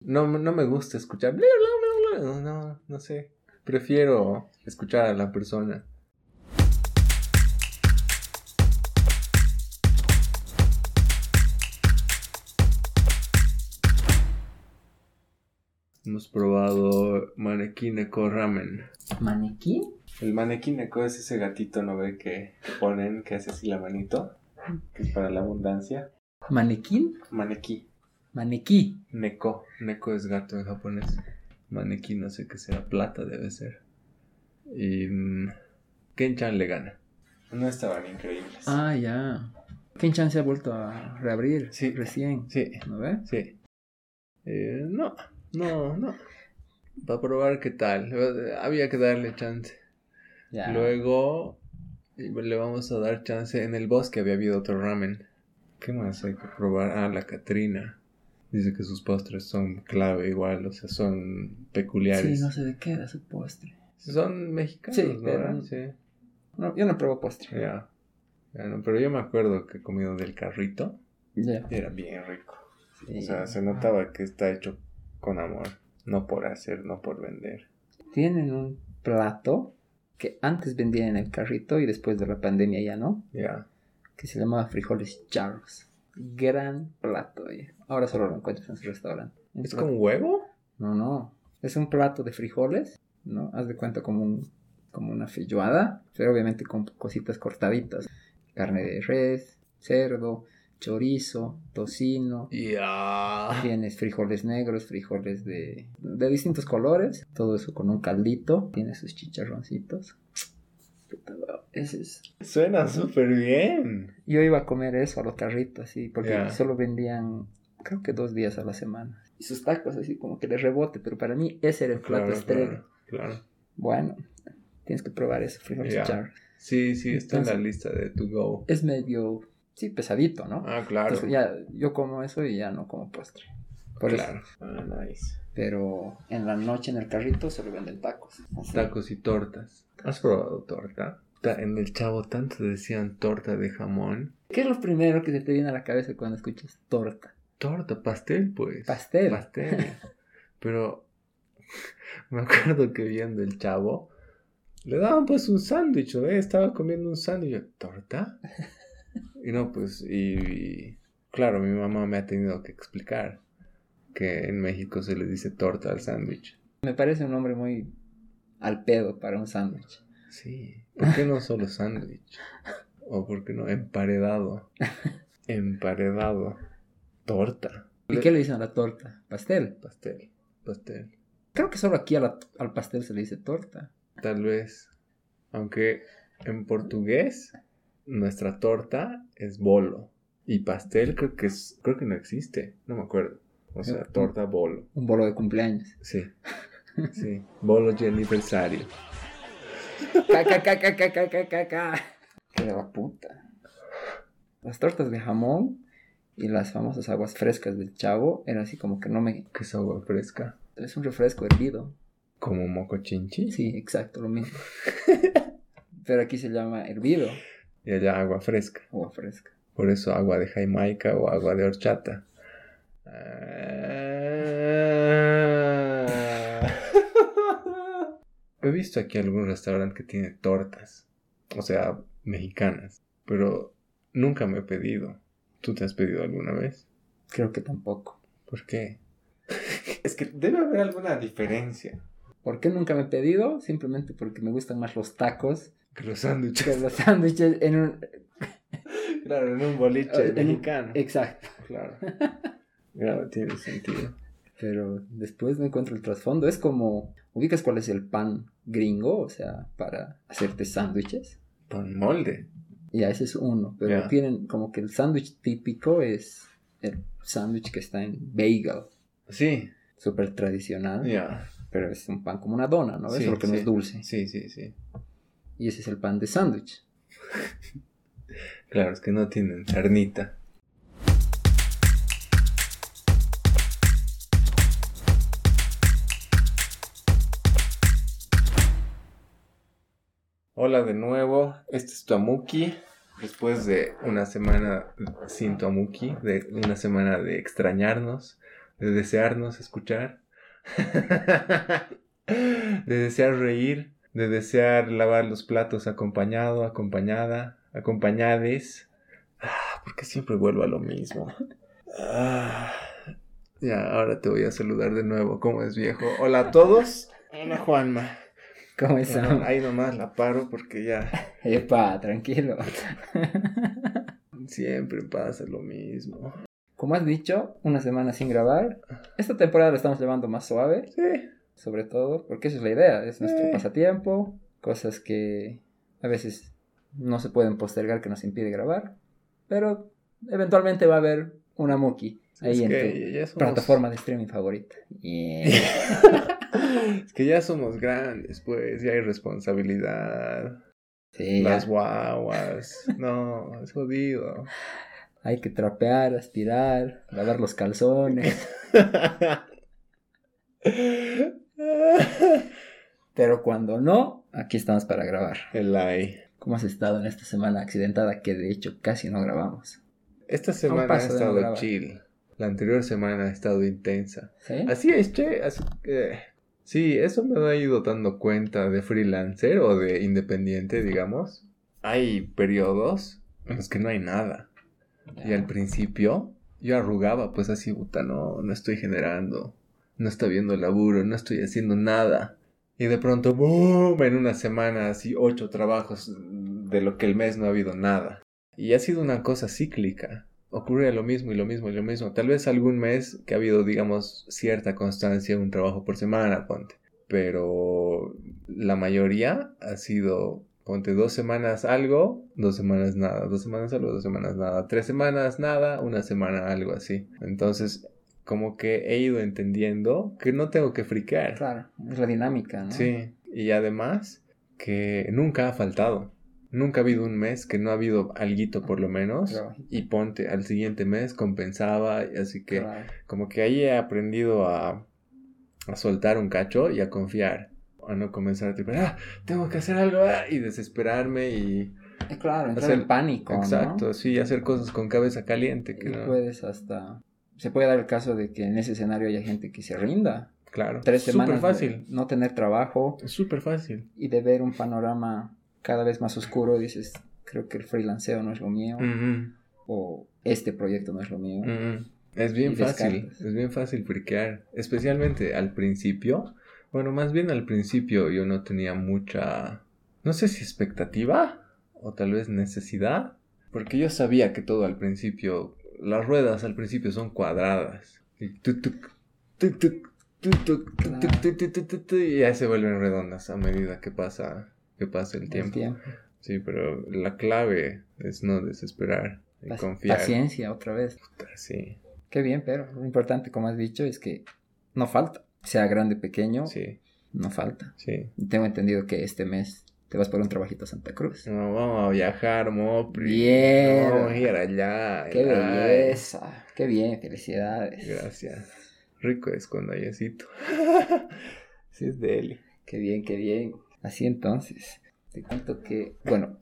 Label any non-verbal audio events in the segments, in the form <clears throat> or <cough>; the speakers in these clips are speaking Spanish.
No, no me gusta escuchar. bla, bla, bla, bla. No, no sé. Prefiero escuchar a la persona. Hemos probado Manekineko Ramen. ¿Manequín? El Manekineko es ese gatito, ¿no ve? Que ponen, que hace así la manito. Que es para la abundancia. ¿Manequín? Maneki. Manequí. Neko. Neko es gato en japonés. Maneki no sé qué será. Plata debe ser. Y... mm, Ken-chan le gana. No estaban increíbles. Ah, ya. Ken-chan se ha vuelto a reabrir Sí. recién. Sí, ¿No ves? sí. Eh, no, no, no. Para probar qué tal. Había que darle chance. Ya. Luego le vamos a dar chance. En el bosque había habido otro ramen. ¿Qué más hay que probar? Ah, la Catrina. Dice que sus postres son clave igual, o sea, son peculiares. Sí, no sé de qué era su postre. Son mexicanos, Sí, ¿no? pero- Sí. No, yo no pruebo postre. Ya. No, pero yo me acuerdo que he comido del carrito Ya. y era bien rico. Sí. O sea, se notaba que está hecho con amor. No por hacer, no por vender. Tienen un plato que antes vendían en el carrito y después de la pandemia ya no, Ya. que se llamaba frijoles charros. Gran plato. oye. Ahora solo lo encuentras en su restaurante. Un ¿Es plato- con huevo? No, no. Es un plato de frijoles, ¿no? Haz de cuenta como, un, como una feijoada, pero obviamente con cositas cortaditas. Carne de res, cerdo, chorizo, tocino. Ya. Tienes frijoles negros, frijoles de, de distintos colores. Todo eso con un caldito. Tiene sus chicharroncitos. Puta, Ese es... Suena súper bien. Yo iba a comer eso a los carritos, así, porque solo vendían, creo que dos días a la semana. Y sus tacos así como que de rebote, pero para mí ese era el plato Claro, estrella. claro, claro. Bueno, tienes que probar eso, frijoles. Sí, sí, está en la lista de to go. Es medio, sí, pesadito, ¿no? Ah, claro. Entonces ya yo como eso y ya no como postre. Por eso. claro. Ah, nice. Pero en la noche en el carrito solo venden tacos. Así. Tacos y tortas. ¿Has probado torta? Ta- En el chavo tanto decían torta de jamón. ¿Qué es lo primero que se te viene a la cabeza cuando escuchas torta? Torta, pastel, pues. Pastel. Pastel. <laughs> Pero <laughs> me acuerdo que viendo el chavo, le daban pues un sándwich, ¿no? Estaba comiendo un sándwich. ¿Torta? <laughs> Y no, pues, y, y, claro, mi mamá me ha tenido que explicar que en México se le dice torta al sándwich. Me parece un nombre muy al pedo para un sándwich. Sí. ¿Por qué no solo sándwich? ¿O por qué no emparedado? <laughs> Emparedado. Torta. ¿Y qué le dicen a la torta? Pastel. Pastel. Pastel. Creo que solo aquí la- al pastel se le dice torta. Tal vez. Aunque en portugués nuestra torta es bolo. Y pastel creo que es, creo que no existe. No me acuerdo. O sea, torta bolo. Un bolo de cumpleaños. Sí. <laughs> Sí, bolo di anniversario. Que de la puta. Las tortas de jamón y las famosas aguas frescas del chavo eran así como que no me. ¿Qué es agua fresca? Es un refresco hervido. ¿Como moco chinchi? Sí, exacto, lo mismo. <laughs> Pero aquí se llama hervido. Y allá agua fresca. Agua fresca. Por eso agua de Jamaica o agua de horchata. Ah, He visto aquí algún restaurante que tiene tortas. O sea, mexicanas. Pero nunca me he pedido. ¿Tú te has pedido alguna vez? Creo que tampoco. ¿Por qué? <laughs> es que debe haber alguna diferencia. ¿Por qué nunca me he pedido? Simplemente porque me gustan más los tacos Que los que sándwiches. los sándwiches en un... <laughs> Claro, en un boliche <laughs> en mexicano. Exacto. Claro. Claro, tiene sentido. Pero después no encuentro el trasfondo. Es como, ¿ubicas cuál es el pan gringo? O sea, para hacerte sándwiches. Pan molde. Ya, ese es uno. Pero tienen como que el sándwich típico es el sándwich que está en bagel. Sí, Súper tradicional. ya. Pero es un pan como una dona, ¿no? Sí, Solo que no sí. es dulce. Sí, sí, sí. Y ese es el pan de sándwich. <laughs> Claro, es que no tienen carnita. Hola de nuevo, este es Tuamuki. Después de una semana sin Tuamuki, de una semana de extrañarnos, de desearnos escuchar, <laughs> de desear reír, de desear lavar los platos acompañado, acompañada, acompañades. Ah, porque siempre vuelvo a lo mismo. Ah, ya, ahora te voy a saludar de nuevo. ¿Cómo es, viejo? Hola a todos. Hola, Juanma. ¿Cómo están? Ahí nomás la paro porque ya. <laughs> Epa, tranquilo. Siempre pasa lo mismo. Como has dicho, una semana sin grabar. Esta temporada la estamos llevando más suave. Sí. Sobre todo, porque esa es la idea. Es nuestro Sí. pasatiempo. Cosas que a veces no se pueden postergar que nos impide grabar. Pero eventualmente va a haber una Muki ahí es en tu somos- plataforma de streaming favorita. Yeah. <laughs> <laughs> es que ya somos grandes, pues, ya hay responsabilidad. Sí, Las ya. guaguas. No, es jodido. hay que trapear, aspirar, lavar los calzones. <laughs> Pero cuando no, aquí estamos para grabar. El ay. ¿Cómo has estado en esta semana accidentada que de hecho casi no grabamos? Esta semana ha no estado chill. La anterior semana ha estado intensa. ¿Sí? Así es, che. así que- sí, eso me ha ido dando cuenta de freelancer o de independiente, digamos. Hay periodos en los que no hay nada. Y al principio yo arrugaba, pues así, puta, no, no estoy generando, no está viendo el laburo, no estoy haciendo nada. Y de pronto, ¡boom! En una semana, así, ocho trabajos de lo que el mes no ha habido nada. Y ha sido una cosa cíclica. Ocurre lo mismo y lo mismo y lo mismo. Tal vez algún mes que ha habido, digamos, cierta constancia, un trabajo por semana, ponte. Pero la mayoría ha sido, ponte, dos semanas algo, dos semanas nada, dos semanas algo, dos semanas nada, tres semanas nada, una semana algo así. Entonces, como que he ido entendiendo que no tengo que friquear. Claro, es la dinámica, ¿no? Sí, y además que nunca ha faltado. Nunca ha habido un mes que no ha habido alguito por lo menos. Claro. Y ponte, al siguiente mes compensaba. Así que Claro. como que ahí he aprendido a, a soltar un cacho y a confiar. A no comenzar a tipo, ah, tengo que hacer algo ah", y desesperarme y... Claro, entrar Hacer- en pánico, ¿no? Exacto, sí, hacer cosas con cabeza caliente. Que Y no- puedes hasta... Se puede dar el caso de que en ese escenario haya gente que se rinda. Claro, Tres semanas súper fácil. de no tener trabajo Es súper fácil. y de ver un panorama cada vez más oscuro, dices, creo que el freelanceo no es lo mío, o este proyecto no es lo mío. Es bien fácil, es bien fácil friquear, especialmente al principio. Bueno, más bien al principio yo no tenía mucha, no sé si expectativa o tal vez necesidad, porque yo sabía que todo al principio, las ruedas al principio son cuadradas. Y tuc, tuc, tuc, y ya se vuelven redondas a medida que pasa que pasa el tiempo. tiempo. Sí, pero la clave es no desesperar y Pac- confiar. Paciencia, otra vez. Sí, Qué bien, pero lo importante, como has dicho, es que no falta. Sea grande o pequeño, sí, no falta. sí. Tengo entendido que este mes te vas por un trabajito a Santa Cruz. No, vamos a viajar, Mopri. Bien. Vamos a ir allá. ¡Qué belleza! ¡Qué bien! ¡Felicidades! Gracias. Rico es con ayacito. sí, es de él. ¡Qué bien, qué bien! Así entonces, te cuento que, bueno,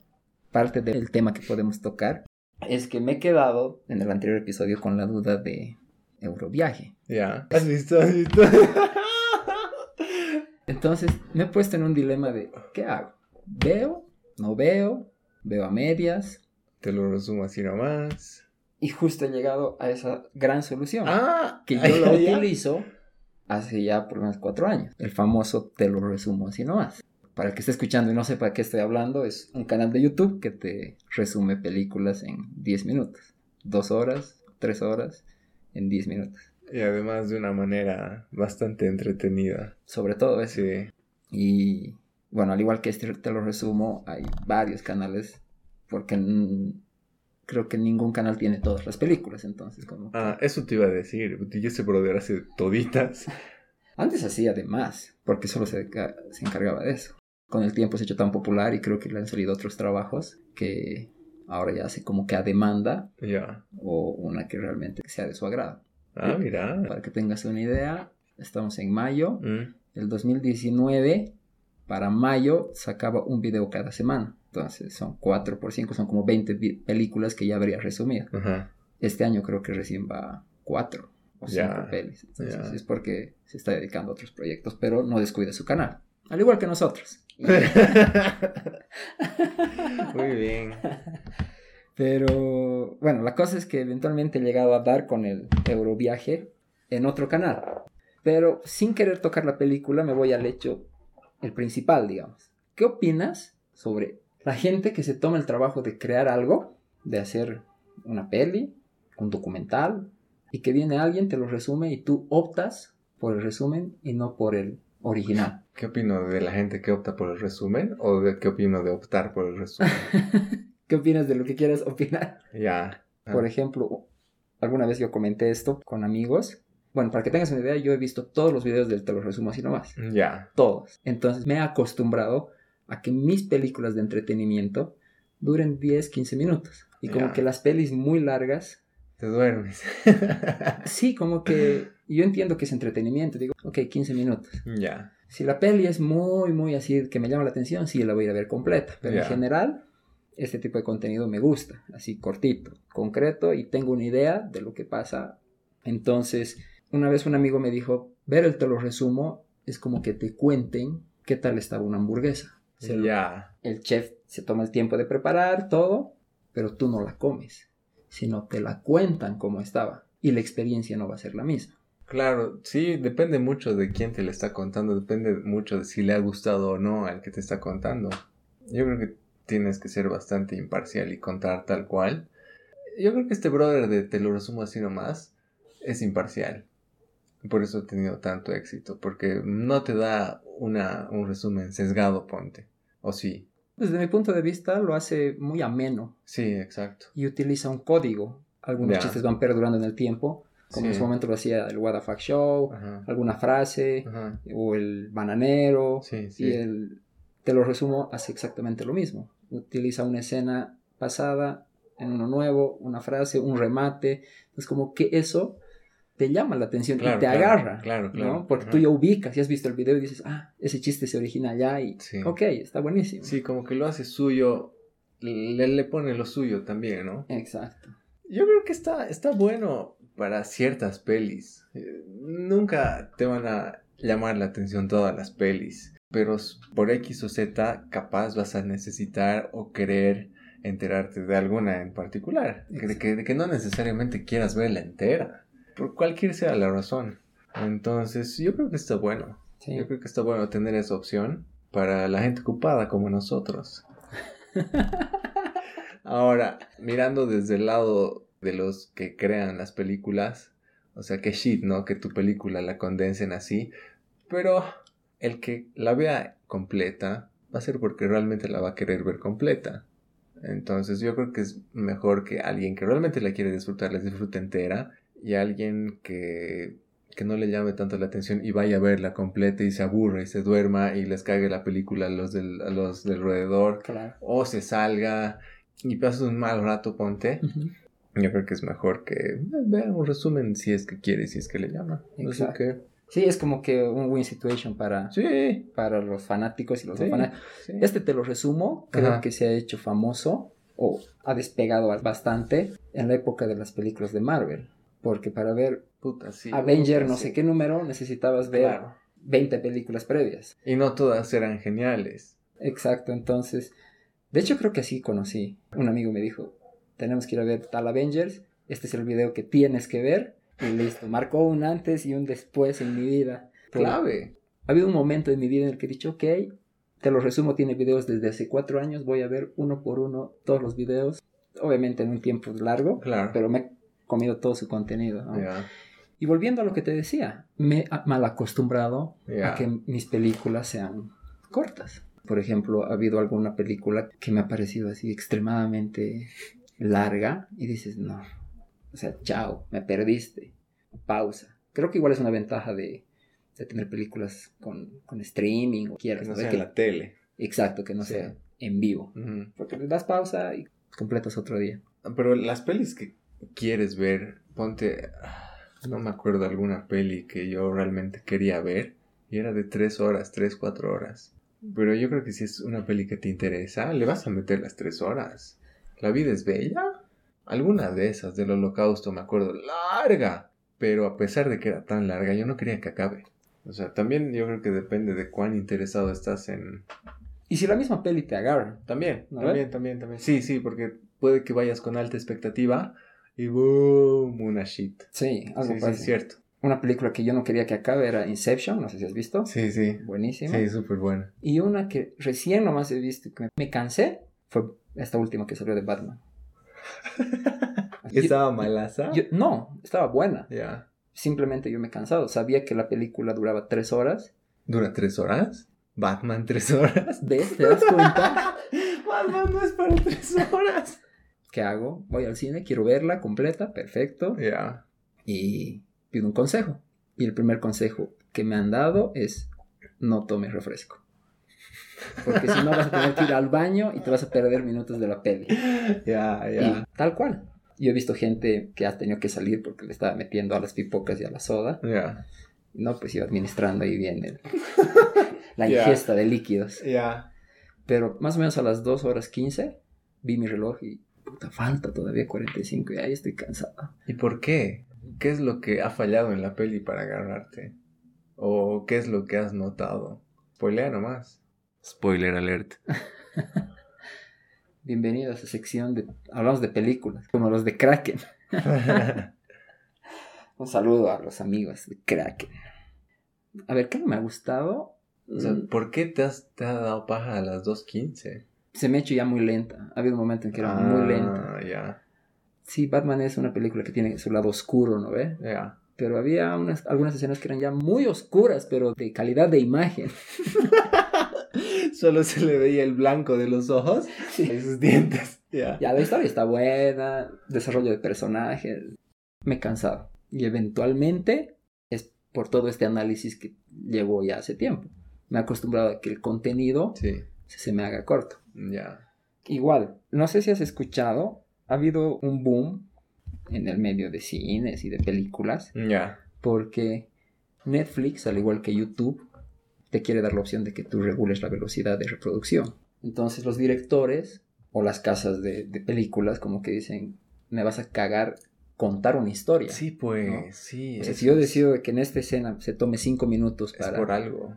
parte del tema que podemos tocar es que me he quedado en el anterior episodio con la duda de Euroviaje. Ya. ¿Has visto? ¿Has visto? <laughs> Entonces me he puesto en un dilema de ¿qué hago? ¿Veo? ¿No veo? ¿Veo a medias? Te lo resumo así nomás. Y justo he llegado a esa gran solución. Ah, que yo ay. utilizo hace ya por unos cuatro años. El famoso te lo resumo así nomás. Para el que esté escuchando y no sepa de qué estoy hablando, es un canal de YouTube que te resume películas en 10 minutos. Dos horas, tres horas, en 10 minutos. Y además de una manera bastante entretenida. Sobre todo eso. Sí. Y bueno, al igual que este te lo resumo, hay varios canales porque creo que ningún canal tiene todas las películas, entonces como... Ah, eso te iba a decir. Y ese brother hace toditas. Antes hacía de más, porque solo se, se encargaba de eso. Con el tiempo se ha hecho tan popular y creo que le han salido otros trabajos que ahora ya hace como que a demanda Ya. o una que realmente sea de su agrado. Ah, mira. Para que tengas una idea, estamos en mayo. Mm. El 2019, para mayo, sacaba un video cada semana. Entonces son 4 por 5, son como 20 vi- películas que ya habría resumido. Este año creo que recién va 4 o cinco Ya, pelis. Entonces es porque se está dedicando a otros proyectos, pero no descuida su canal. Al igual que nosotros. <laughs> Muy bien. Pero bueno, la cosa es que eventualmente he llegado a dar con el Euroviaje en otro canal. Pero sin querer tocar la película me voy al hecho, el principal, digamos. ¿Qué opinas sobre la gente que se toma el trabajo de crear algo, de hacer una peli, un documental, y que viene alguien, te lo resume y tú optas por el resumen y no por el original? <laughs> ¿Qué opino de la gente que opta por el resumen o de qué opino de optar por el resumen? <laughs> ¿Qué opinas de lo que quieras opinar? ya. Ah, Por ejemplo, alguna vez yo comenté esto con amigos. Bueno, para que tengas una idea, yo he visto todos los videos del Te lo resumo así nomás. Ya. Todos. Entonces me he acostumbrado a que mis películas de entretenimiento duren 10, 15 minutos. Y como que las pelis muy largas, Te duermes. sí, como que <laughs> yo entiendo que es entretenimiento. Digo, ok, 15 minutos. ya. Si la peli es muy, muy así que me llama la atención, sí la voy a ir a ver completa. Pero en general, este tipo de contenido me gusta, así cortito, concreto y tengo una idea de lo que pasa. Entonces, una vez un amigo me dijo, ver el te lo resumo es como que te cuenten qué tal estaba una hamburguesa. El chef se toma el tiempo de preparar todo, pero tú no la comes, sino te la cuentan cómo estaba y la experiencia no va a ser la misma. Claro, sí, depende mucho de quién te le está contando, depende mucho de si le ha gustado o no al que te está contando. Yo creo que tienes que ser bastante imparcial y contar tal cual. Yo creo que este brother de Te lo resumo así nomás es imparcial. Por eso ha tenido tanto éxito, porque no te da una, un resumen sesgado, ponte. O sí. Desde mi punto de vista lo hace muy ameno Sí, exacto. y utiliza un código. Algunos chistes van perdurando en el tiempo, como en Sí. su momento lo hacía el What the Fuck Show, Ajá. alguna frase, Ajá. o el bananero, Sí, sí. y el, te lo resumo, hace exactamente lo mismo. Utiliza una escena pasada en uno nuevo, una frase, un remate. Es como que eso te llama la atención Claro, y te claro, agarra, claro, claro. ¿no? Porque Ajá. tú ya ubicas, y has visto el video y dices, ah, ese chiste se origina allá y, ok, está buenísimo. Sí, como que lo hace suyo, le, le pone lo suyo también, ¿no? Exacto. Yo creo que está, está bueno para ciertas pelis. Eh, nunca te van a llamar la atención todas las pelis, pero por X o Z capaz vas a necesitar o querer enterarte de alguna en particular, que, Exacto. que, que no necesariamente quieras verla entera, por cualquier sea la razón. Entonces yo creo que está bueno. Sí. Yo creo que está bueno tener esa opción para la gente ocupada como nosotros. <laughs> Ahora, mirando desde el lado de los que crean las películas, o sea, que shit, ¿no? Que tu película la condensen así, pero el que la vea completa va a ser porque realmente la va a querer ver completa. Entonces yo creo que es mejor que alguien que realmente la quiere disfrutar, la disfrute entera, y alguien que, que no le llame tanto la atención y vaya a verla completa y se aburra y se duerma y les cague la película a los del, a los del roedor, Claro. o se salga y pasas un mal rato, ponte. Yo creo que es mejor que eh, vea un resumen si es que quiere, si es que le llama. No sé qué. Sí, es como que un win situation para, Sí, para los fanáticos y los Sí, fanáticos. sí. Este te lo resumo, creo Ajá. que se ha hecho famoso o ha despegado bastante en la época de las películas de Marvel. Porque para ver Puta. Avenger puta, no sé qué número necesitabas ver Claro. 20 películas previas. Y no todas eran geniales. Exacto, entonces... De hecho creo que así conocí. Un amigo me dijo, tenemos que ir a ver tal Avengers, este es el video que tienes que ver. Y listo, marcó un antes y un después en mi vida. Clave. Ha habido un momento en mi vida en el que he dicho, ok, te lo resumo, tiene videos desde hace cuatro años, voy a ver uno por uno todos los videos, obviamente en un tiempo largo, Claro. pero me he comido todo su contenido. ¿no? Ya, Y volviendo a lo que te decía, me he mal acostumbrado ya. a que mis películas sean cortas. Por ejemplo, ha habido alguna película que me ha parecido así extremadamente larga y dices, no, o sea, chao, me perdiste, pausa. Creo que igual es una ventaja de, de tener películas con, con streaming o quieras. no ¿no? sea Que- en la tele. Exacto, que no Sí. sea en vivo. Porque le das pausa y completas otro día. Pero las pelis que quieres ver, ponte. ah, No me acuerdo alguna peli que yo realmente quería ver. Y era de tres horas, tres, cuatro horas. Pero yo creo que si es una peli que te interesa, le vas a meter las tres horas. La vida es bella. Alguna de esas del holocausto, me acuerdo, larga. pero a pesar de que era tan larga, yo no quería que acabe. O sea, también yo creo que depende de cuán interesado estás en... Y si la misma peli te agarra. También, ¿No también, también, también. Sí, sí, porque puede que vayas con alta expectativa y boom, una shit. Sí, algo Sí, sí, es cierto. Una película que yo no quería que acabe era Inception, no sé si has visto. Sí, sí. Buenísima. Sí, súper buena. Y una que recién nomás he visto que me cansé fue esta última que salió de Batman. <laughs> ¿Estaba malaza? yo- no, estaba buena. Ya. Simplemente yo me he cansado. Sabía que la película duraba tres horas. ¿Dura tres horas? ¿Batman tres horas? <laughs> ¿Ves? ¿Te das cuenta? <laughs> Batman no es para tres horas. ¿Qué hago? Voy al cine, quiero verla completa, perfecto. Ya. Y pido un consejo. Y el primer consejo que me han dado es no tomes refresco. Porque si no vas a tener que ir al baño y te vas a perder minutos de la peli. Ya, Y ya. tal cual. Yo he visto gente que ha tenido que salir porque le estaba metiendo a las pipocas y a la soda. Ya. No, pues iba administrando ahí bien el- <laughs> la ingesta de líquidos. Ya. Pero más o menos a las 2 horas 15 vi mi reloj y puta, falta todavía 45 y ahí estoy cansado. ¿Y por qué? ¿Qué es lo que ha fallado en la peli para agarrarte? ¿O qué es lo que has notado? Spoilea nomás. Spoiler alert. <laughs> Bienvenido a esa sección de... Hablamos de películas, como los de Kraken. <laughs> Un saludo a los amigos de Kraken. A ver, ¿qué me ha gustado? o sea, ¿por qué te has, te ha dado paja a las 2.15? Se me ha hecho ya muy lenta. Ha habido un momento en que era muy lenta. Ah, ya. Sí, Batman es una película que tiene su lado oscuro, ¿no ve? Ya. Pero había unas, algunas escenas que eran ya muy oscuras, pero de calidad de imagen. <laughs> Solo se le veía el blanco de los ojos <laughs> y sus dientes. Ya. Ya la historia está buena, desarrollo de personajes. Me he cansado. Y eventualmente es por todo este análisis que llevo ya hace tiempo. Me he acostumbrado a que el contenido Sí. se me haga corto. Ya. Igual, no sé si has escuchado, ha habido un boom en el medio de cines y de películas Ya. porque Netflix, al igual que YouTube, te quiere dar la opción de que tú regules la velocidad de reproducción. Entonces los directores o las casas de, de películas como que dicen, me vas a cagar contar una historia. Sí, pues, ¿no? sí. O sea, si yo es- decido que en esta escena se tome cinco minutos Es para... por algo.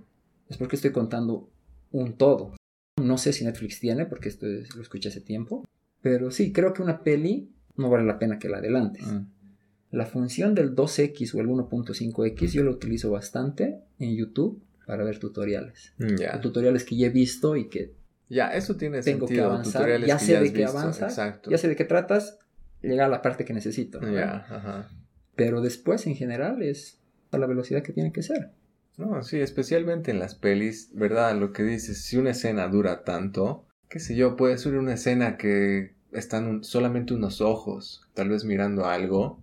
Es porque estoy contando un todo. No sé si Netflix tiene, porque esto es- lo escuché hace tiempo. Pero sí, creo que una peli no vale la pena que la adelantes. Mm. La función del 2X o el 1.5X yo lo utilizo bastante en YouTube para ver tutoriales. Ya. Tutoriales que ya he visto y que Ya, eso tiene Tengo que avanzar, Tutoriales ya que sé has de qué avanza, Exacto. ya sé de qué tratas, llega a la parte que necesito. ¿no? Ya, ajá. Pero después, en general, es a la velocidad que tiene que ser. No, sí, especialmente en las pelis, ¿verdad? Lo que dices, si una escena dura tanto, qué sé yo, puede ser una escena que están un- solamente unos ojos, tal vez mirando algo,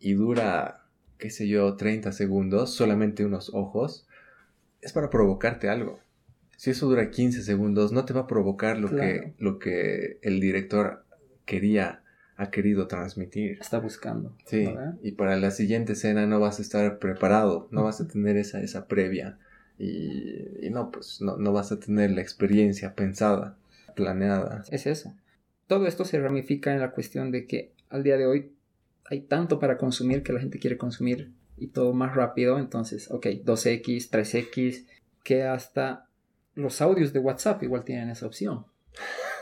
y dura, qué sé yo, 30 segundos, solamente unos ojos, es para provocarte algo. Si eso dura 15 segundos, no te va a provocar lo, Claro. que, lo que el director quería, ha querido transmitir. Está buscando. Sí, ¿verdad? y para la siguiente escena no vas a estar preparado, no vas a tener esa, esa previa y, y no, pues no, no vas a tener la experiencia pensada, planeada. Es eso. Todo esto se ramifica en la cuestión de que al día de hoy hay tanto para consumir que la gente quiere consumir y todo más rápido. Entonces, ok, 2X, 3X, que hasta los audios de WhatsApp igual tienen esa opción.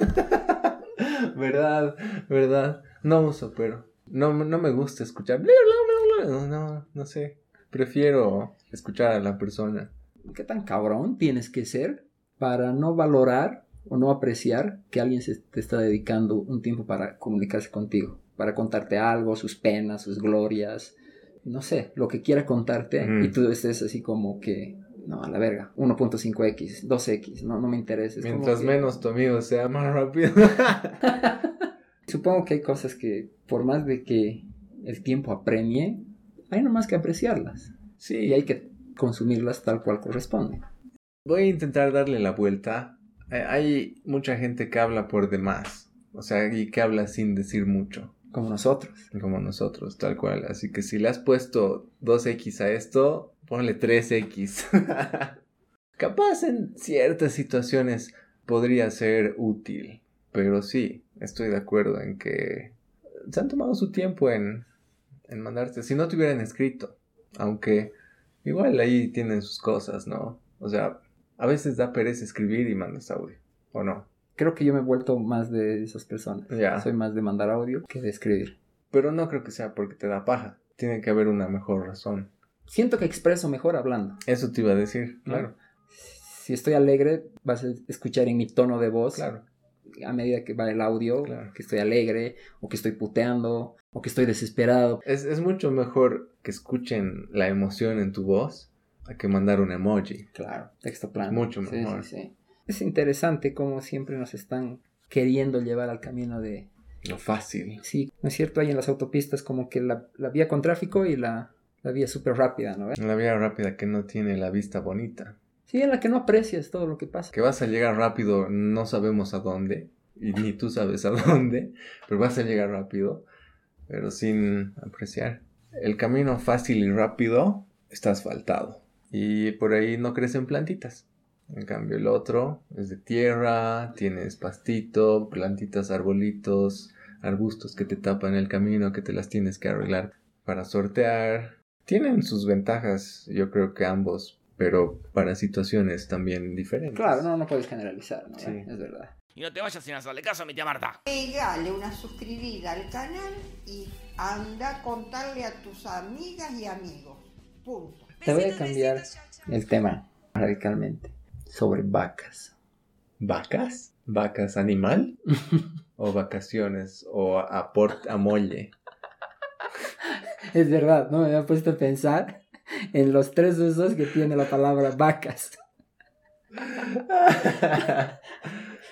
<laughs> verdad, verdad, no uso, pero no, no me gusta escuchar, bla, bla, bla, no, no sé, prefiero escuchar a la persona. ¿Qué tan cabrón tienes que ser para no valorar o no apreciar que alguien se te está dedicando un tiempo para comunicarse contigo? Para contarte algo, sus penas, sus glorias, no sé, lo que quiera contarte y tú estés así como que, no, a la verga, 1.5x, 2x, no, no me interesa. Mientras que- menos tu amigo sea más rápido. <laughs> Supongo que hay cosas que, por más de que el tiempo apremie, hay nomás que apreciarlas sí, y hay que consumirlas tal cual corresponde. Voy a intentar darle la vuelta. Eh, Hay mucha gente que habla por demás. O sea, y que habla sin decir mucho. Como nosotros. Como nosotros, tal cual. Así que si le has puesto 2X a esto, ponle 3X. <laughs> Capaz en ciertas situaciones podría ser útil. Pero sí, estoy de acuerdo en que se han tomado su tiempo en, en mandarte. Si no te hubieran escrito, aunque igual ahí tienen sus cosas, ¿no? O sea, a veces da pereza escribir y mandas audio, ¿o no? Creo que yo me he vuelto más de esas personas. Ya. Soy más de mandar audio que de escribir. Pero no creo que sea porque te da paja. Tiene que haber una mejor razón. Siento que expreso mejor hablando. Eso te iba a decir, claro. Si estoy alegre, vas a escuchar en mi tono de voz. Claro. A medida que va el audio, Claro. que estoy alegre, o que estoy puteando, o que estoy desesperado. Es, es mucho mejor que escuchen la emoción en tu voz a que mandar un emoji. Claro, texto plano. Mucho Sí, mejor. sí, sí. Es interesante cómo siempre nos están queriendo llevar al camino de... Lo fácil. Sí, ¿no es cierto? Hay en las autopistas como que la, la vía con tráfico y la, la vía súper rápida, ¿no? La vía rápida que no tiene la vista bonita. Sí, en la que no aprecias todo lo que pasa. Que vas a llegar rápido, no sabemos a dónde. Y ni tú sabes a dónde. Pero vas a llegar rápido. Pero sin apreciar. El camino fácil y rápido está asfaltado. Y por ahí no crecen plantitas. En cambio el otro es de tierra, tienes pastito, plantitas, arbolitos, arbustos que te tapan el camino, que te las tienes que arreglar para sortear. Tienen sus ventajas, yo creo que ambos, pero para situaciones también diferentes. Claro, no, no puedes generalizar, ¿no? Sí. Es verdad. Y no te vayas sin hacerle caso a mi tía Marta. Pegale una suscribida al canal y anda a contarle a tus amigas y amigos. Punto. Te voy a cambiar el tema radicalmente sobre vacas. ¿Vacas? ¿Vacas animal? <laughs> ¿O vacaciones? ¿O aporte a molle? <laughs> Es verdad, ¿no? Me había puesto a pensar en los tres usos que tiene la palabra vacas. <laughs>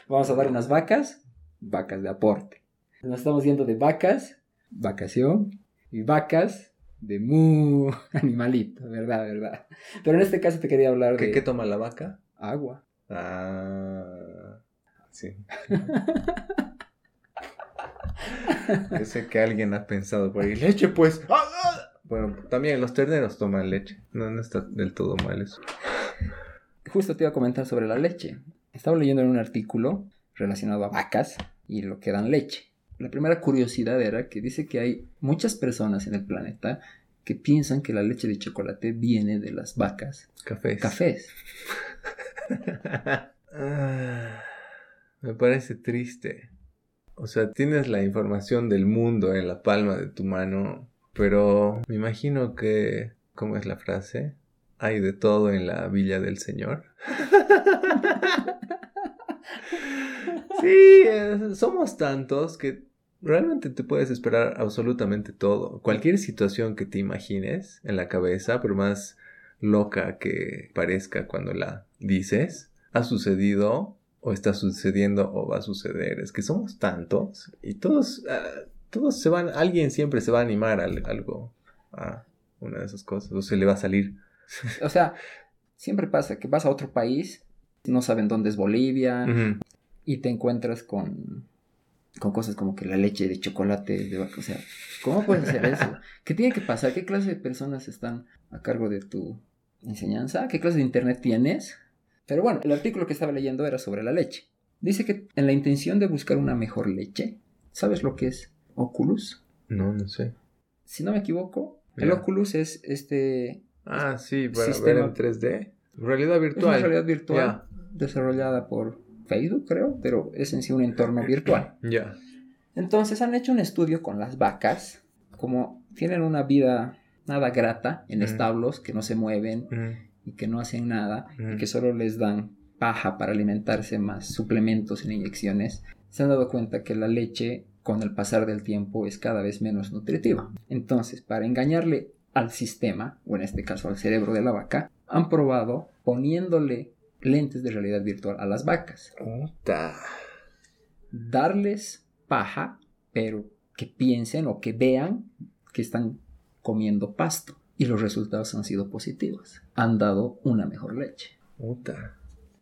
Vamos a dar unas vacas, vacas de aporte. Nos estamos yendo de vacas, vacación, y vacas de mu, animalito, verdad, verdad. Pero en este caso te quería hablar ¿Qué, de qué toma la vaca? Agua. Ah, sí. <laughs> Yo sé que alguien ha pensado por ahí, leche pues. ¡Ah, ah! Bueno, también los terneros toman leche. No, no está del todo mal eso. Justo te iba a comentar sobre la leche. Estaba leyendo en un artículo relacionado a vacas y lo que dan leche. La primera curiosidad era que dice que hay muchas personas en el planeta que piensan que la leche de chocolate viene de las vacas Cafés. cafés. <laughs> Me parece triste. O sea, tienes la información del mundo en la palma de tu mano, pero me imagino que, ¿cómo es la frase? Hay de todo en la villa del Señor. <laughs> sí, somos tantos que realmente te puedes esperar absolutamente todo. Cualquier situación que te imagines en la cabeza, por más loca que parezca cuando la dices, ha sucedido o está sucediendo o va a suceder. Es que somos tantos y todos, ah, todos se van, alguien siempre se va a animar a al- algo, a una de esas cosas, o se le va a salir. O sea, siempre pasa que vas a otro país, no saben dónde es Bolivia y te encuentras con, con cosas como que la leche de chocolate de vaca. O sea, ¿cómo puedes hacer eso? ¿Qué tiene que pasar? ¿Qué clase de personas están a cargo de tu enseñanza? ¿Qué clase de internet tienes? Pero bueno, el artículo que estaba leyendo era sobre la leche. Dice que en la intención de buscar una mejor leche, ¿sabes lo que es Oculus? No, no sé. Si no me equivoco, el. Oculus es este Ah, sí, para ver Sistema- en 3D. Realidad Es virtual. una realidad virtual desarrollada por Facebook, creo, pero es en sí un entorno <clears throat> virtual. Ya. Entonces han hecho un estudio con las vacas, como tienen una vida nada grata en Ujú. establos que no se mueven Ujú. y que no hacen nada y Ujú. que solo les dan paja para alimentarse más suplementos en inyecciones, se han dado cuenta que la leche con el pasar del tiempo es cada vez menos nutritiva. Entonces, para engañarle al sistema, o en este caso al cerebro de la vaca, han probado poniéndole lentes de realidad virtual a las vacas. Puta. Darles paja, pero que piensen o que vean que están comiendo pasto. Y los resultados han sido positivos. Han dado una mejor leche. Puta.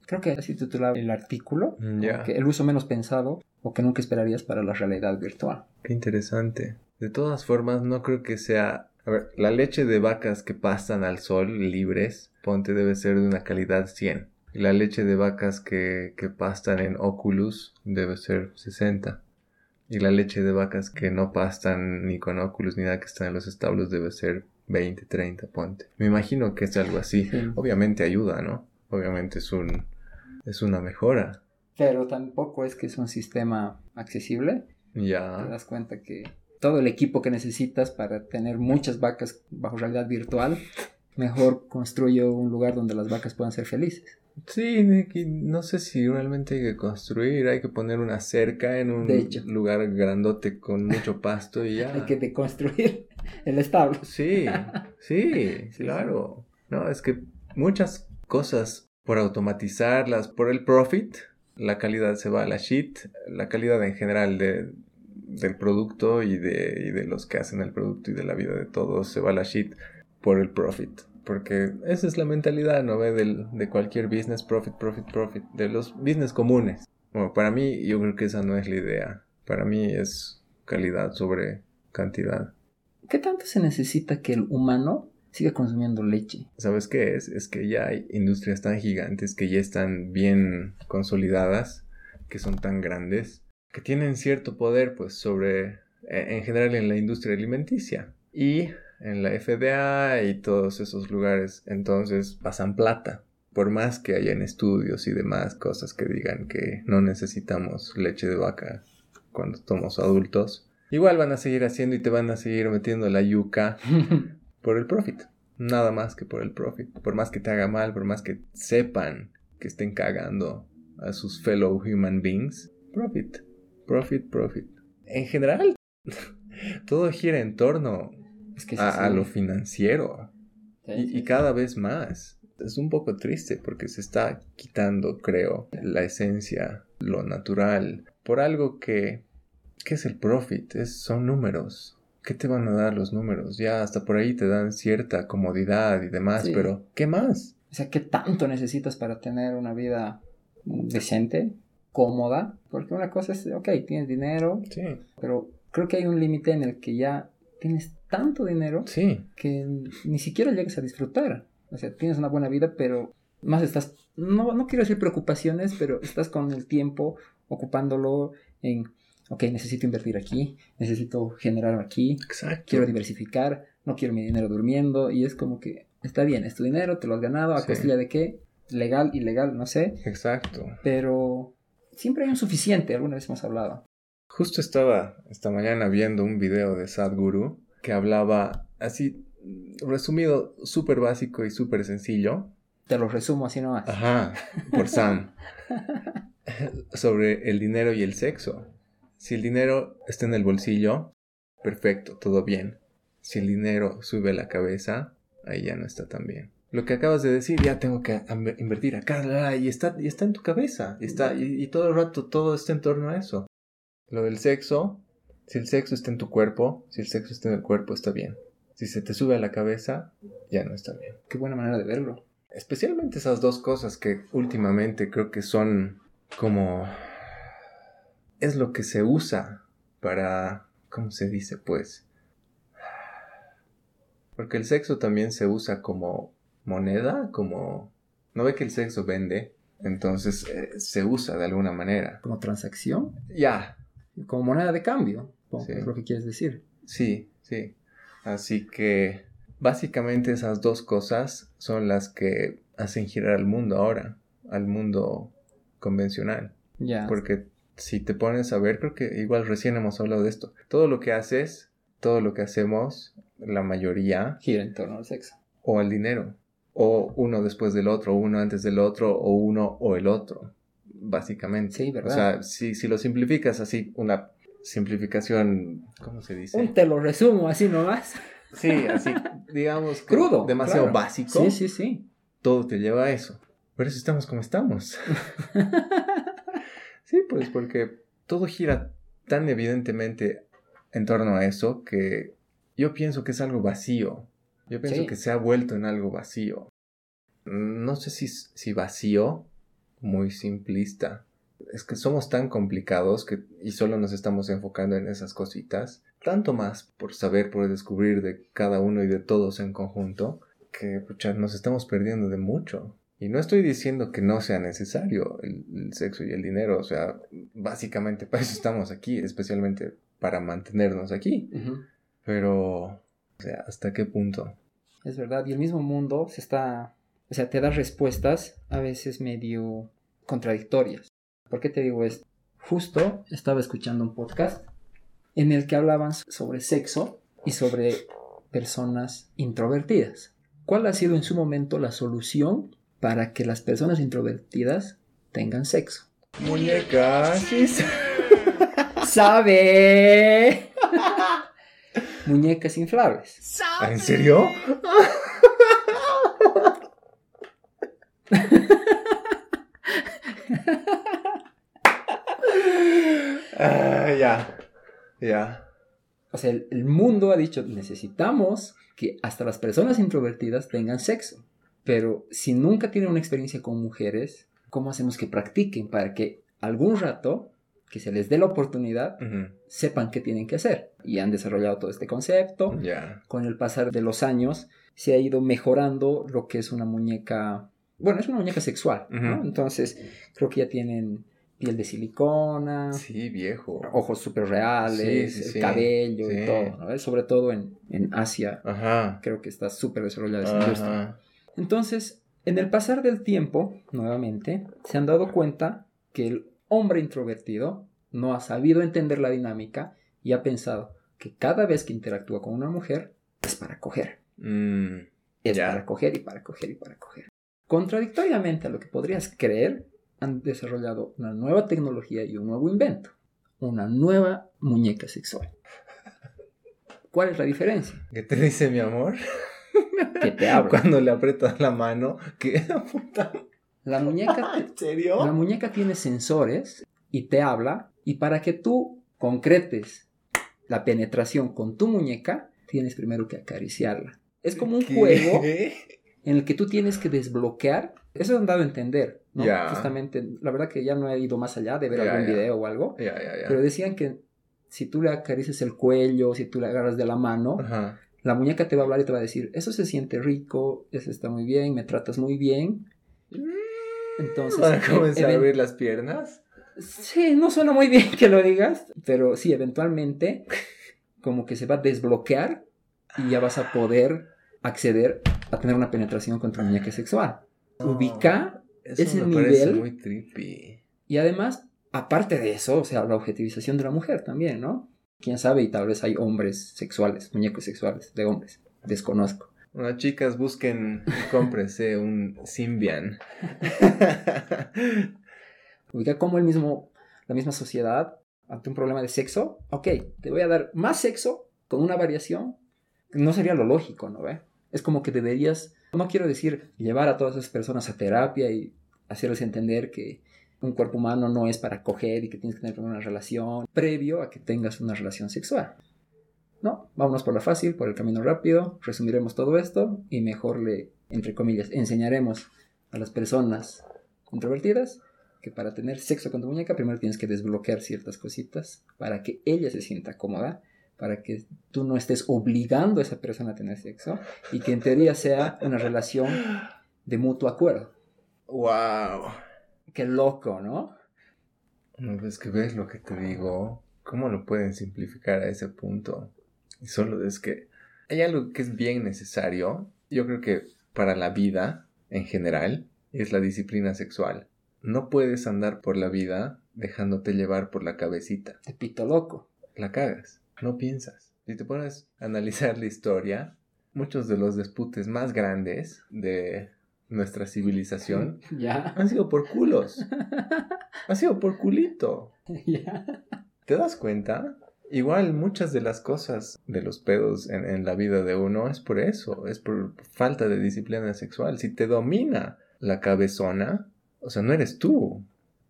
Creo que así titulaba el artículo. que el uso menos pensado o que nunca esperarías para la realidad virtual. Qué interesante. De todas formas, no creo que sea... A ver, la leche de vacas que pastan al sol libres, ponte, debe ser de una calidad 100. Y la leche de vacas que, que pastan en Oculus debe ser 60. Y la leche de vacas que no pastan ni con óculos ni nada que están en los establos debe ser 20, 30, ponte. Me imagino que es algo así. Sí. Obviamente ayuda, ¿no? Obviamente es un es una mejora. Pero tampoco es que es un sistema accesible. Te Ya. das cuenta que todo el equipo que necesitas para tener muchas vacas bajo realidad virtual, mejor construye un lugar donde las vacas puedan ser felices. Sí, Nicky, no sé si realmente hay que construir, hay que poner una cerca en un lugar grandote con mucho pasto y ya. <laughs> Hay que deconstruir <laughs> el establo. <laughs> Sí, sí, Sí, claro. No, es que muchas cosas por automatizarlas, por el profit, la calidad se va a la shit, la calidad en general de, del producto y de, y de los que hacen el producto y de la vida de todos se va a la shit por el profit. Porque esa es la mentalidad, ¿no ve? Del, de cualquier business, profit, profit, profit. De los business comunes. Bueno, para mí yo creo que esa no es la idea. Para mí es calidad sobre cantidad. ¿Qué tanto se necesita que el humano siga consumiendo leche? ¿Sabes qué es? Es que ya hay industrias tan gigantes que ya están bien consolidadas, que son tan grandes, que tienen cierto poder pues sobre, eh, en general en la industria alimenticia y en la FDA y todos esos lugares, entonces pasan plata. Por más que hayan estudios y demás cosas que digan que no necesitamos leche de vaca cuando somos adultos, igual van a seguir haciendo y te van a seguir metiendo la yuca <laughs> por el profit. Nada más que por el profit. Por más que te haga mal, por más que sepan que estén cagando a sus fellow human beings. Profit. Profit, profit. En general, <laughs> todo gira en torno Es que sí, a, lo financiero. Sí, Y, sí, y sí. cada vez más. Es un poco triste porque se está quitando, creo, la esencia, lo natural, por algo que... ¿Qué es el profit? Es, son números. ¿Qué te van a dar los números? Ya hasta por ahí te dan cierta comodidad y demás, Sí. pero ¿qué más? O sea, ¿qué tanto necesitas para tener una vida decente, cómoda? Porque una cosa es, ok, tienes dinero, Sí, pero creo que hay un límite en el que ya tienes tanto dinero sí, que ni siquiera llegas a disfrutar. O sea, tienes una buena vida, pero más estás, no, no quiero decir preocupaciones, pero estás con el tiempo ocupándolo en, ok, necesito invertir aquí, necesito generar aquí, exacto. quiero diversificar, no quiero mi dinero durmiendo, y es como que está bien, es tu dinero, te lo has ganado, a Sí. costilla de qué, legal, ilegal, no sé, Exacto. pero siempre hay un suficiente, alguna vez hemos hablado. Justo estaba esta mañana viendo un video de Sadhguru que hablaba así, resumido, súper básico y súper sencillo. Te lo resumo así nomás. Ajá, por Sam. <laughs> Sobre el dinero y el sexo. Si el dinero está en el bolsillo, perfecto, todo bien. Si el dinero sube a la cabeza, ahí ya no está tan bien. Lo que acabas de decir, ya tengo que invertir acá, y está, y está en tu cabeza, y está, y, y todo el rato todo está en torno a eso. Lo del sexo, si el sexo está en tu cuerpo, si el sexo está en el cuerpo, está bien. Si se te sube a la cabeza, ya no está bien. Qué buena manera de verlo. Especialmente esas dos cosas que últimamente creo que son como... Es lo que se usa para... ¿Cómo se dice? Pues... Porque el sexo también se usa como moneda, como... ¿No ve que el sexo vende? Entonces eh, se usa de alguna manera. Como transacción, Ya, como moneda de cambio, Sí. es lo que quieres decir. Sí, sí. Así que básicamente esas dos cosas son las que hacen girar al mundo ahora, al mundo convencional. Ya. Porque si te pones a ver, creo que igual recién hemos hablado de esto. Todo lo que haces, todo lo que hacemos, la mayoría, Gira en torno al sexo. o al dinero. O uno después del otro, uno antes del otro, o uno o el otro. Básicamente. Sí, ¿verdad? O sea, si, si lo simplificas así, una simplificación, ¿cómo se dice? Un te lo resumo así nomás. Sí, así, digamos, que Crudo. demasiado claro. básico. Sí, sí, sí. Todo te lleva a eso. Por eso estamos como estamos. <laughs> sí, pues porque todo gira tan evidentemente en torno a eso que yo pienso que es algo vacío. Yo pienso Sí. que se ha vuelto en algo vacío. No sé si, si vacío, muy simplista. Es que somos tan complicados que, y solo nos estamos enfocando en esas cositas. Tanto más por saber, por descubrir de cada uno y de todos en conjunto, que pucha, nos estamos perdiendo de mucho. Y no estoy diciendo que no sea necesario el, el sexo y el dinero, o sea, básicamente para eso estamos aquí, especialmente para mantenernos aquí. Ujú. Pero, o sea, ¿hasta qué punto? Es verdad, y el mismo mundo se está, o sea, te da respuestas a veces medio contradictorias. ¿Por qué te digo esto? Justo estaba escuchando un podcast en el que hablaban sobre sexo y sobre personas introvertidas. ¿Cuál ha sido en su momento la solución para que las personas introvertidas tengan sexo? Muñecas. <laughs> ¡Sabe! <laughs> Muñecas inflables. ¿En serio? <laughs> Ah, ya, ya. O sea, el, el mundo ha dicho, necesitamos que hasta las personas introvertidas tengan sexo. Pero si nunca tienen una experiencia con mujeres, ¿cómo hacemos que practiquen para que algún rato, que se les dé la oportunidad, sepan qué tienen que hacer? Y han desarrollado todo este concepto. Ya. Con el pasar de los años, se ha ido mejorando lo que es una muñeca. Bueno, es una muñeca sexual. Entonces, creo que ya tienen piel de silicona, Sí, viejo. ojos súper reales, Sí, sí, el sí. cabello y todo, ¿no? Sobre todo en, en Asia, Ajá. creo que está súper desarrollada esa industria. Entonces, en el pasar del tiempo, nuevamente, se han dado cuenta que el hombre introvertido no ha sabido entender la dinámica y ha pensado que cada vez que interactúa con una mujer es para coger. Mm, Es Ya. para coger y para coger y para coger. Contradictoriamente a lo que podrías creer, han desarrollado una nueva tecnología y un nuevo invento. Una nueva muñeca sexual. ¿Cuál es la diferencia? ¿Qué te dice mi amor? Que te habla. Cuando le aprietas la mano, que. <laughs> La muñeca, ¿En serio? la muñeca tiene sensores y te habla. Y para que tú concretes la penetración con tu muñeca, tienes primero que acariciarla. Es como un ¿Qué? juego en el que tú tienes que desbloquear. Eso han dado a entender, ¿no? Ya. Justamente, la verdad que ya no he ido más allá de ver Ya, algún ya. video o algo, pero decían que si tú le acaricias el cuello, si tú le agarras de la mano, Ajá. la muñeca te va a hablar y te va a decir, eso se siente rico, eso está muy bien, me tratas muy bien. Entonces, ¿Van a comenzar a abrir las piernas? Sí, no suena muy bien que lo digas, pero sí, eventualmente como que se va a desbloquear y ya vas a poder acceder a tener una penetración con tu muñeca sexual. Ubica Eso ese me nivel- muy trippy. y además, aparte de eso, o sea, la objetivización de la mujer también, ¿no? Quién sabe, y tal vez hay hombres sexuales, muñecos sexuales de hombres, desconozco. Bueno, chicas, busquen y cómprense <laughs> un Symbian. <laughs> Ubica como el mismo, la misma sociedad ante un problema de sexo, ok, te voy a dar más sexo con una variación, no sería lo lógico, ¿no ve? Es como que deberías, no quiero decir llevar a todas esas personas a terapia y hacerles entender que un cuerpo humano no es para coger y que tienes que tener una relación previo a que tengas una relación sexual. No, vámonos por la fácil, por el camino rápido, resumiremos todo esto y mejor le, entre comillas, enseñaremos a las personas introvertidas que para tener sexo con tu muñeca primero tienes que desbloquear ciertas cositas para que ella se sienta cómoda, para que tú no estés obligando a esa persona a tener sexo y que en teoría sea una relación de mutuo acuerdo. ¡Wow! Qué loco, ¿no? No ves que ves lo que te digo. ¿Cómo lo pueden simplificar a ese punto? Y solo es que hay algo que es bien necesario. Yo creo que para la vida en general es la disciplina sexual. No puedes andar por la vida dejándote llevar por la cabecita. Te pito loco. La cagas, no piensas. Si te pones a analizar la historia, muchos de los disputes más grandes de nuestra civilización <laughs> Ya. han sido por culos. <laughs> Ha sido por culito. <laughs> ya. ¿Te das cuenta? Igual muchas de las cosas de los pedos en, en la vida de uno es por eso, es por falta de disciplina sexual. Si te domina la cabezona, o sea, no eres tú,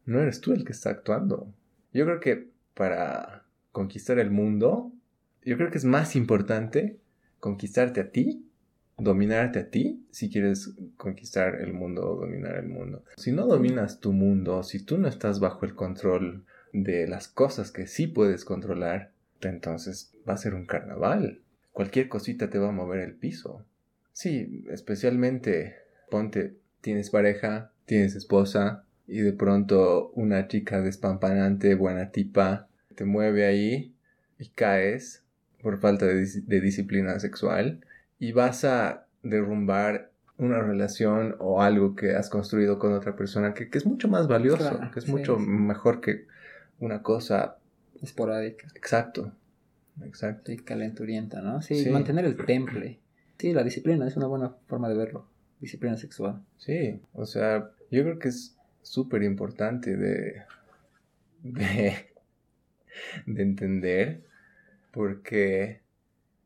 no eres tú el que está actuando. Yo creo que para conquistar el mundo, yo creo que es más importante conquistarte a ti, dominarte a ti, si quieres conquistar el mundo o dominar el mundo. Si no dominas tu mundo, si tú no estás bajo el control de las cosas que sí puedes controlar, entonces va a ser un carnaval. Cualquier cosita te va a mover el piso. Sí, especialmente ponte tienes pareja, tienes esposa y de pronto una chica despampanante, buena tipa, te mueve ahí y caes por falta de, dis- de disciplina sexual y vas a derrumbar una relación o algo que has construido con otra persona que, que es mucho más valioso, Claro, que es sí, mucho sí. mejor que una cosa Esporádica. exacto. Exacto. Sí, calenturienta, ¿no? Sí, Sí. mantener el temple. Sí, la disciplina es una buena forma de verlo. Disciplina sexual. Sí, o sea, yo creo que es súper importante de, de, de entender porque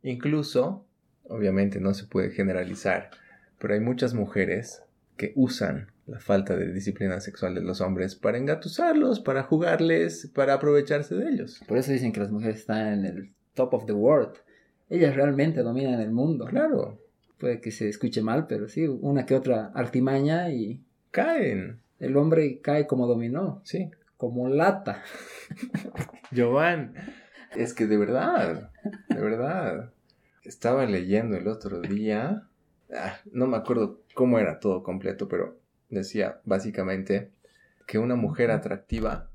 incluso, obviamente no se puede generalizar, pero hay muchas mujeres que usan la falta de disciplina sexual de los hombres para engatusarlos, para jugarles, para aprovecharse de ellos. Por eso dicen que las mujeres están en el top of the world. Ellas realmente dominan el mundo. Claro, Puede que se escuche mal, pero sí, una que otra artimaña y caen, el hombre cae como dominó, sí. Como lata. Jovan, es que de verdad, de verdad. Estaba leyendo el otro día, ah, no me acuerdo cómo era todo completo, pero decía básicamente que una mujer atractiva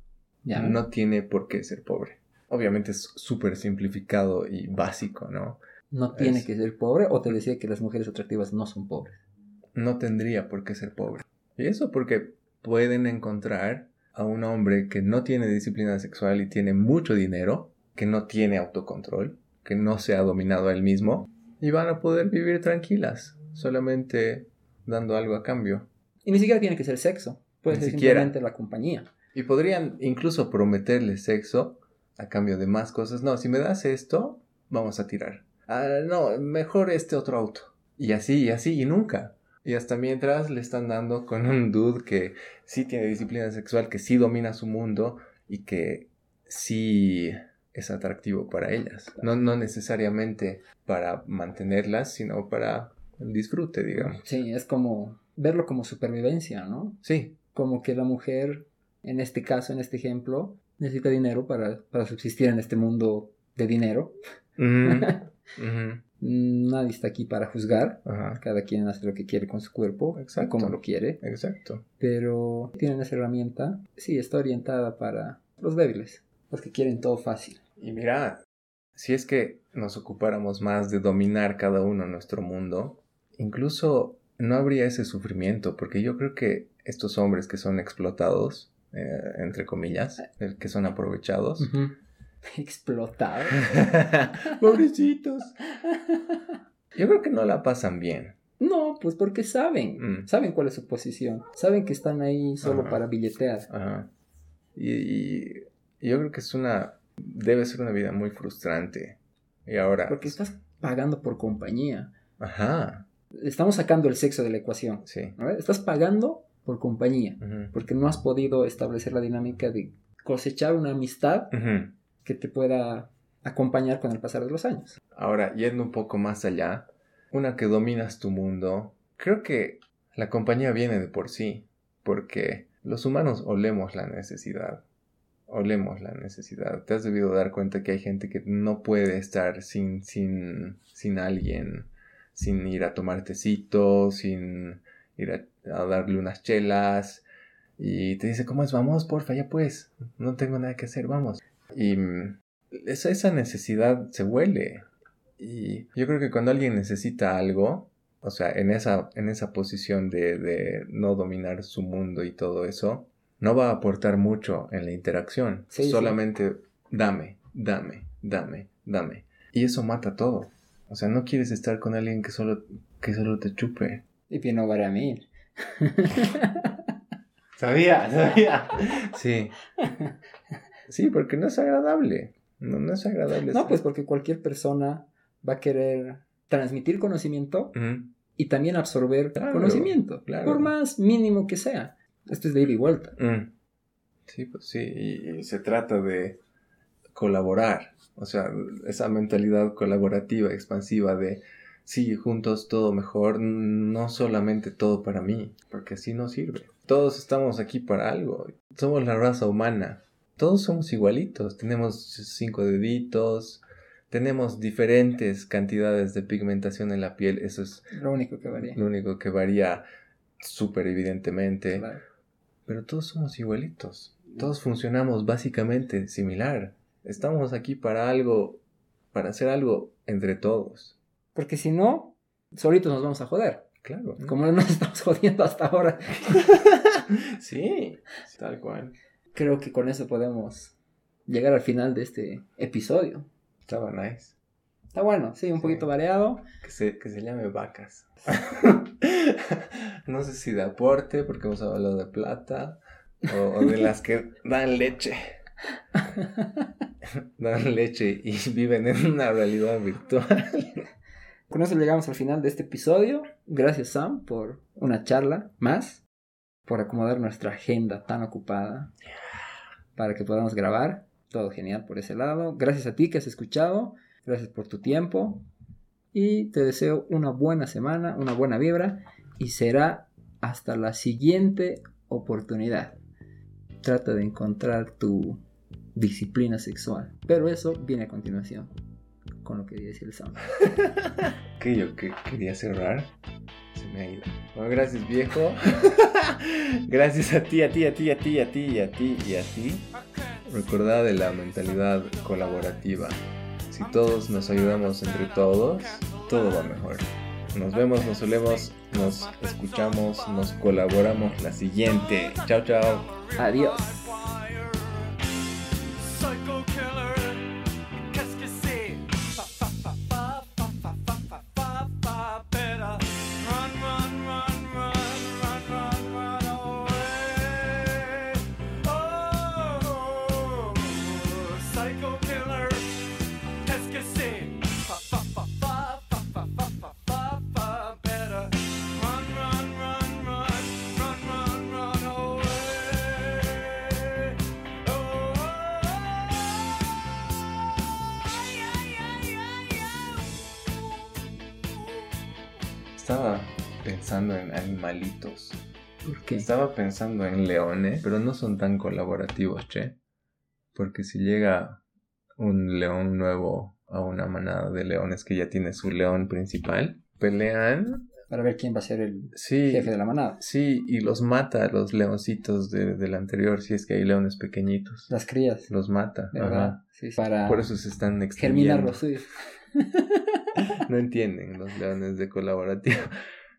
Ya. no tiene por qué ser pobre. Obviamente es súper simplificado y básico, ¿no? No tiene Es- que ser pobre, o te decía que las mujeres atractivas no son pobres. No tendría por qué ser pobre. Y eso porque pueden encontrar a un hombre que no tiene disciplina sexual y tiene mucho dinero, que no tiene autocontrol, que no se ha dominado a él mismo, y van a poder vivir tranquilas, solamente dando algo a cambio. Y ni siquiera tiene que ser sexo. Puede Ni ser siquiera. simplemente la compañía. Y podrían incluso prometerle sexo a cambio de más cosas. No, si me das esto, vamos a tirar. Ah, no, mejor este otro auto. Y así, y así, y nunca. Y hasta mientras le están dando con un dude que sí tiene disciplina sexual, que sí domina su mundo y que sí es atractivo para ellas. No, no necesariamente para mantenerlas, sino para el disfrute, digamos. Sí, es como verlo como supervivencia, ¿no? Sí, Como que la mujer, en este caso, en este ejemplo, necesita dinero para, para subsistir en este mundo de dinero. <laughs> Nadie está aquí para juzgar. ajá, Cada quien hace lo que quiere con su cuerpo, y Exacto. como lo quiere. exacto. Pero tienen esa herramienta. Sí, está orientada para los débiles, los que quieren todo fácil. Y mira, si es que nos ocupáramos más de dominar cada uno nuestro mundo, incluso no habría ese sufrimiento, porque yo creo que estos hombres que son explotados, eh, entre comillas, eh, que son aprovechados, <laughs> Explotado. <laughs> pobrecitos, yo creo que no la pasan bien. No, pues porque saben. Mm. Saben cuál es su posición. Saben que están ahí solo Ajá. para billetear. Ajá. Y, yo creo que es una, debe ser una vida muy frustrante. Y ahora, Porque estás pagando por compañía. ajá, Estamos sacando el sexo de la ecuación. sí. ¿no? Estás pagando por compañía. Porque no has podido establecer la dinámica de cosechar una amistad. Que te pueda acompañar con el pasar de los años. Ahora, yendo un poco más allá, una que dominas tu mundo, creo que la compañía viene de por sí, porque los humanos olemos la necesidad, olemos la necesidad. Te has debido dar cuenta que hay gente que no puede estar sin, sin, sin alguien, sin ir a tomar tecito, sin ir a, a darle unas chelas, y te dice, ¿cómo es? Vamos, porfa, ya pues, no tengo nada que hacer, vamos. Y mm, esa, esa necesidad se huele. Y yo creo que cuando alguien necesita algo, o sea, en esa, en esa posición de, de no dominar su mundo y todo eso, no va a aportar mucho en la interacción. Sí, sí. Solamente dame, dame, dame, dame. Y eso mata todo. O sea, no quieres estar con alguien que solo, que solo te chupe. Y no para mí. Sabía, sabía. Sí. <laughs> Sí, porque no es agradable. No, no es agradable. No, pues porque cualquier persona va a querer transmitir conocimiento y también absorber Claro, conocimiento, claro. por más mínimo que sea. Esto es de ida y vuelta. Sí, pues sí, y, y se trata de colaborar, o sea, esa mentalidad colaborativa, expansiva de, sí, juntos todo mejor, no solamente todo para mí, porque así no sirve. Todos estamos aquí para algo, somos la raza humana, todos somos igualitos, tenemos cinco deditos, tenemos diferentes cantidades de pigmentación en la piel, eso es Lo único que varía. lo único que varía súper evidentemente, Claro. pero todos somos igualitos. Todos funcionamos básicamente similar. Estamos aquí para algo, para hacer algo entre todos. Porque si no, solitos nos vamos a joder. Claro. Como nos <laughs> estamos jodiendo hasta ahora. <laughs> Sí, tal cual. Creo que con eso podemos llegar al final de este episodio. Estaba nice. Está bueno, sí, un Sí. poquito variado. Que se, que se llame vacas. <laughs> no sé si de aporte, porque hemos hablado de plata, o, o de las que dan leche. <laughs> dan leche y viven en una realidad virtual. Con eso llegamos al final de este episodio. Gracias Sam por una charla más, por acomodar nuestra agenda tan ocupada para que podamos grabar. Todo genial por ese lado. Gracias a ti que has escuchado. Gracias por tu tiempo. Y te deseo una buena semana, una buena vibra. Y será hasta la siguiente oportunidad. Trata de encontrar tu disciplina sexual. Pero eso viene a continuación. Con lo que decía el Sam. <laughs> Que yo que quería cerrar. Se me ha ido. Bueno, gracias viejo. <laughs> gracias a ti, a ti, a ti, a ti, a ti, a ti y a ti. Recordad de la mentalidad colaborativa. Si todos nos ayudamos entre todos, todo va mejor. Nos vemos, nos solemos, nos escuchamos, nos colaboramos la siguiente. Chao, chao. Adiós. Estaba pensando en animalitos. ¿Por qué? Estaba pensando en leones, pero no son tan colaborativos, che. Porque si llega un león nuevo a una manada de leones que ya tiene su león principal, pelean. Para ver quién va a ser el Sí, jefe de la manada. sí, y los mata a los leoncitos de- del anterior, si es que hay leones pequeñitos. Las crías, Los mata. ¿verdad? ajá. Sí, para Por eso se están extinguiendo. los suyos. <laughs> No entienden los leones de colaborativo.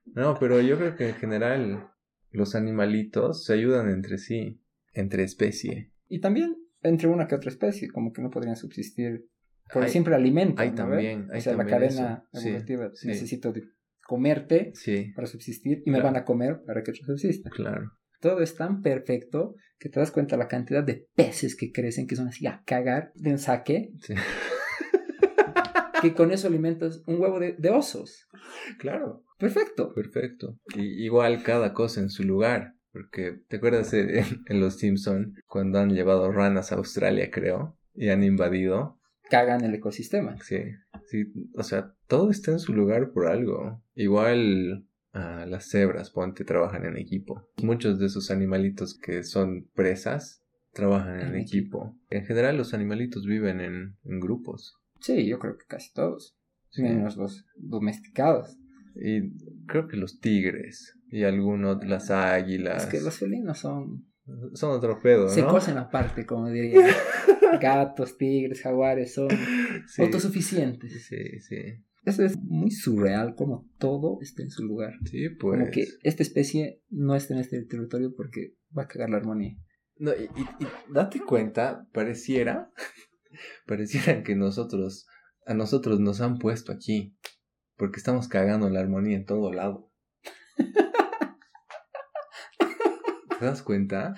No, pero yo creo que en general los animalitos se ayudan entre sí, entre especie. Y también entre una que otra especie, como que no podrían subsistir. Porque Hay- siempre alimentan. hay ¿no también, hay o sea, la cadena eso. Evolutiva. sí. Necesito comerte Sí, para subsistir y me Claro. van a comer para que yo subsista. claro. Todo es tan perfecto que te das cuenta la cantidad de peces que crecen, que son así a cagar de un saque, Sí. <laughs> que con eso alimentas un huevo de, de osos. Claro. Perfecto. Perfecto. Y igual cada cosa en su lugar. Porque, ¿te acuerdas en, <laughs> en Los Simpson cuando han llevado ranas a Australia, creo? Y han invadido. Cagan el ecosistema. Sí, sí. O sea, todo está en su lugar por algo. Igual ah, las cebras, ponte, trabajan en equipo. Muchos de esos animalitos que son presas trabajan en En equipo. En general los animalitos viven en, en grupos. Sí, yo creo que casi todos. Sí. Menos los domesticados. Y creo que los tigres y algunos, las águilas. Es que los felinos son... Son otro pedo, ¿no? Se cosen aparte, como diría. <laughs> Gatos, tigres, jaguares son Sí, autosuficientes. sí, sí. Eso es muy surreal, como todo está en su lugar. Sí, pues. Como que esta especie no está en este territorio porque va a cagar la armonía. No, y, y- y date cuenta, pareciera, <laughs> pareciera que nosotros, a nosotros nos han puesto aquí, porque estamos cagando la armonía en todo lado. <laughs> ¿Te das cuenta?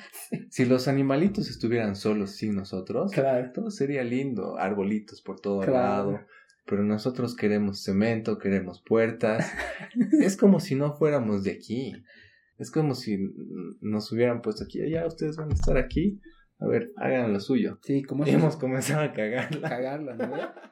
Si los animalitos estuvieran solos sin nosotros, Claro. todo sería lindo, arbolitos por todo Claro. lado. Pero nosotros queremos cemento, queremos puertas. <laughs> es como si no fuéramos de aquí. Es como si nos hubieran puesto aquí. Ya ustedes van a estar aquí. A ver, hagan lo suyo. Sí, como hemos <laughs> comenzado a cagarla. cagarla, <laughs> ¿no?